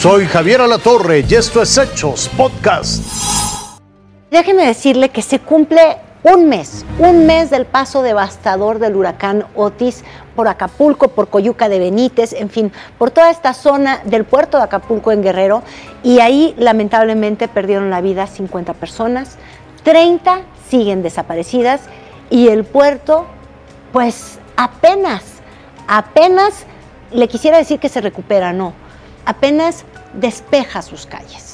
Soy Javier Alatorre y esto es Hechos Podcast. Déjeme decirle que se cumple un mes, un mes del paso devastador del huracán Otis por Acapulco, por Coyuca de Benítez, en fin, por toda esta zona del puerto de Acapulco en Guerrero. Y ahí lamentablemente perdieron la vida 50 personas, 30 siguen desaparecidas y el puerto, pues apenas, apenas, le quisiera decir que se recupera, no, apenas despeja sus calles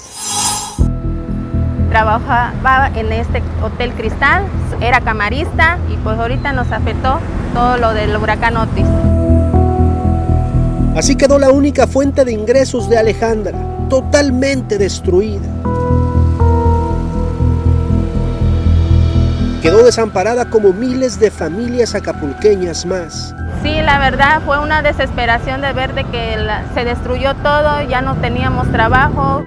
trabajaba en este Hotel Cristal, era camarista y pues ahorita nos afectó todo lo del huracán Otis. Así quedó la única fuente de ingresos de Alejandra, totalmente destruida. Quedó desamparada como miles de familias acapulqueñas más. Sí, la verdad fue una desesperación de ver de que se destruyó todo, ya no teníamos trabajo.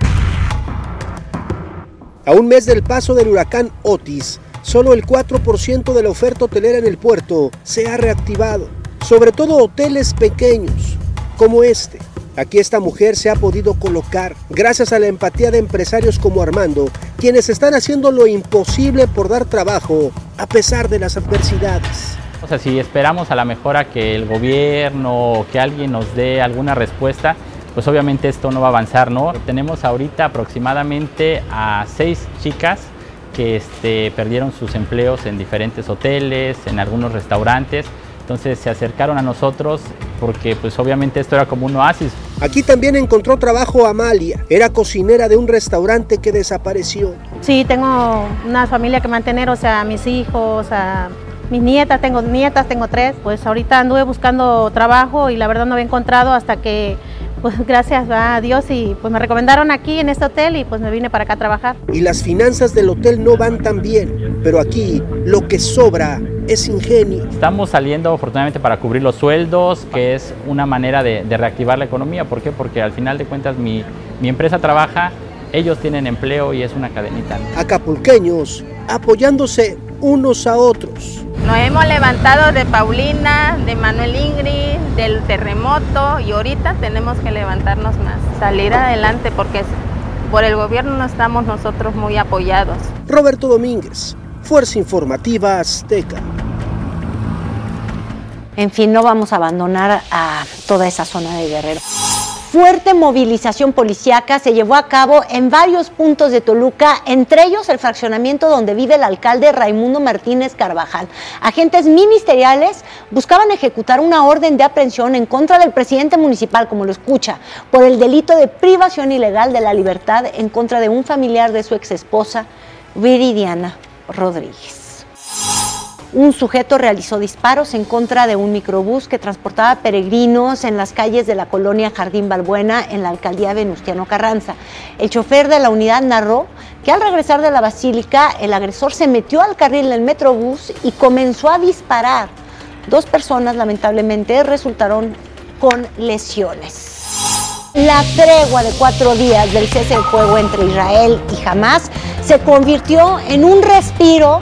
A un mes del paso del huracán Otis, solo el 4% de la oferta hotelera en el puerto se ha reactivado, sobre todo hoteles pequeños, como este. Aquí esta mujer se ha podido colocar gracias a la empatía de empresarios como Armando, quienes están haciendo lo imposible por dar trabajo a pesar de las adversidades. O sea, si esperamos a la mejora que el gobierno o que alguien nos dé alguna respuesta, pues obviamente esto no va a avanzar, ¿no? Tenemos ahorita aproximadamente a seis chicas que este, perdieron sus empleos en diferentes hoteles, en algunos restaurantes. Entonces se acercaron a nosotros porque pues obviamente esto era como un oasis. Aquí también encontró trabajo Amalia, era cocinera de un restaurante que desapareció. Sí, tengo una familia que mantener, o sea, mis hijos, a mis nietas, tengo nietas, tengo tres. Pues ahorita anduve buscando trabajo y la verdad no había encontrado hasta que pues gracias a Dios y pues me recomendaron aquí en este hotel y pues me vine para acá a trabajar. Y las finanzas del hotel no van tan bien, pero aquí lo que sobra es ingenio. Estamos saliendo afortunadamente para cubrir los sueldos, que es una manera de, reactivar la economía. ¿Por qué? Porque al final de cuentas mi, mi empresa trabaja, ellos tienen empleo y es una cadenita. Acapulqueños apoyándose unos a otros. Nos hemos levantado de Paulina, de Manuel Ingrid, del terremoto y ahorita tenemos que levantarnos más, salir adelante porque por el gobierno no estamos nosotros muy apoyados. Roberto Domínguez, Fuerza Informativa Azteca. En fin, no vamos a abandonar a toda esa zona de Guerrero fuerte movilización policíaca se llevó a cabo en varios puntos de Toluca, entre ellos el fraccionamiento donde vive el alcalde Raimundo Martínez Carvajal. Agentes ministeriales buscaban ejecutar una orden de aprehensión en contra del presidente municipal, como lo escucha, por el delito de privación ilegal de la libertad en contra de un familiar de su exesposa, Viridiana Rodríguez un sujeto realizó disparos en contra de un microbús que transportaba peregrinos en las calles de la colonia Jardín Balbuena en la alcaldía Venustiano Carranza. El chofer de la unidad narró que al regresar de la basílica el agresor se metió al carril del metrobús y comenzó a disparar. Dos personas lamentablemente resultaron con lesiones. La tregua de cuatro días del cese de fuego entre Israel y Hamas se convirtió en un respiro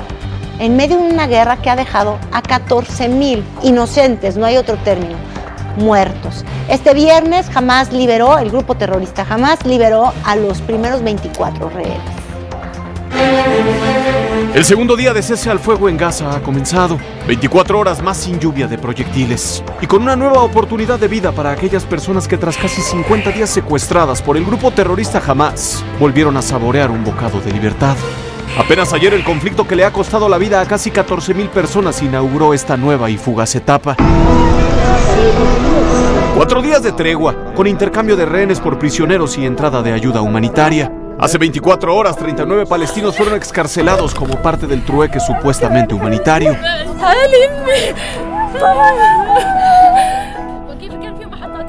en medio de una guerra que ha dejado a 14 mil inocentes, no hay otro término, muertos. Este viernes jamás liberó, el grupo terrorista jamás liberó a los primeros 24 rehenes. El segundo día de cese al fuego en Gaza ha comenzado. 24 horas más sin lluvia de proyectiles. Y con una nueva oportunidad de vida para aquellas personas que tras casi 50 días secuestradas por el grupo terrorista Hamas volvieron a saborear un bocado de libertad. Apenas ayer el conflicto que le ha costado la vida a casi 14.000 personas inauguró esta nueva y fugaz etapa. Cuatro días de tregua, con intercambio de rehenes por prisioneros y entrada de ayuda humanitaria. Hace 24 horas, 39 palestinos fueron excarcelados como parte del trueque supuestamente humanitario.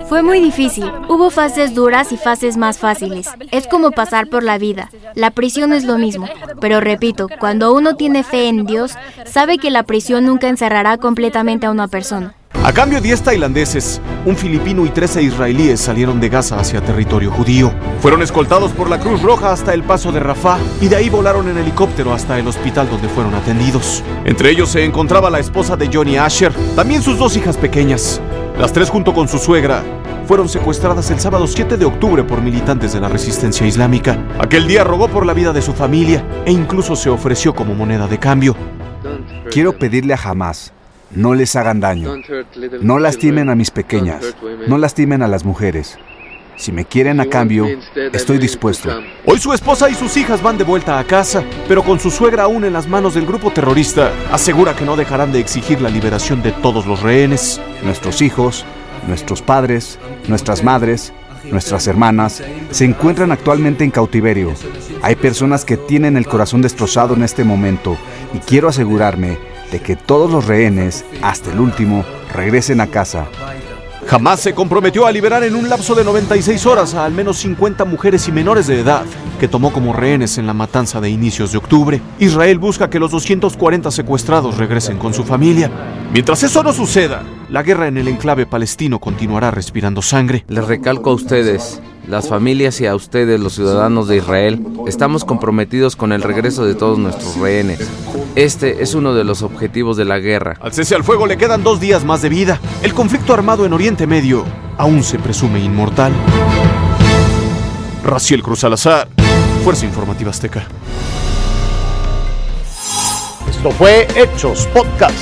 Fue muy difícil. Hubo fases duras y fases más fáciles. Es como pasar por la vida. La prisión es lo mismo. Pero repito, cuando uno tiene fe en Dios, sabe que la prisión nunca encerrará completamente a una persona. A cambio, 10 tailandeses, un filipino y 13 israelíes salieron de Gaza hacia territorio judío. Fueron escoltados por la Cruz Roja hasta el paso de Rafah y de ahí volaron en helicóptero hasta el hospital donde fueron atendidos. Entre ellos se encontraba la esposa de Johnny Asher, también sus dos hijas pequeñas. Las tres junto con su suegra fueron secuestradas el sábado 7 de octubre por militantes de la resistencia islámica. Aquel día rogó por la vida de su familia e incluso se ofreció como moneda de cambio. Quiero pedirle a Hamas, no les hagan daño, no lastimen a mis pequeñas, no lastimen a las mujeres. Si me quieren a cambio, estoy dispuesto. Hoy su esposa y sus hijas van de vuelta a casa, pero con su suegra aún en las manos del grupo terrorista, asegura que no dejarán de exigir la liberación de todos los rehenes. Nuestros hijos, nuestros padres, nuestras madres, nuestras hermanas, se encuentran actualmente en cautiverio. Hay personas que tienen el corazón destrozado en este momento y quiero asegurarme de que todos los rehenes, hasta el último, regresen a casa. Jamás se comprometió a liberar en un lapso de 96 horas a al menos 50 mujeres y menores de edad que tomó como rehenes en la matanza de inicios de octubre. Israel busca que los 240 secuestrados regresen con su familia. Mientras eso no suceda, la guerra en el enclave palestino continuará respirando sangre. Les recalco a ustedes, las familias y a ustedes, los ciudadanos de Israel, estamos comprometidos con el regreso de todos nuestros rehenes. Este es uno de los objetivos de la guerra. Al cese al fuego le quedan dos días más de vida. El conflicto armado en Oriente Medio aún se presume inmortal. Raciel Cruz Salazar, Fuerza Informativa Azteca. Esto fue Hechos Podcast.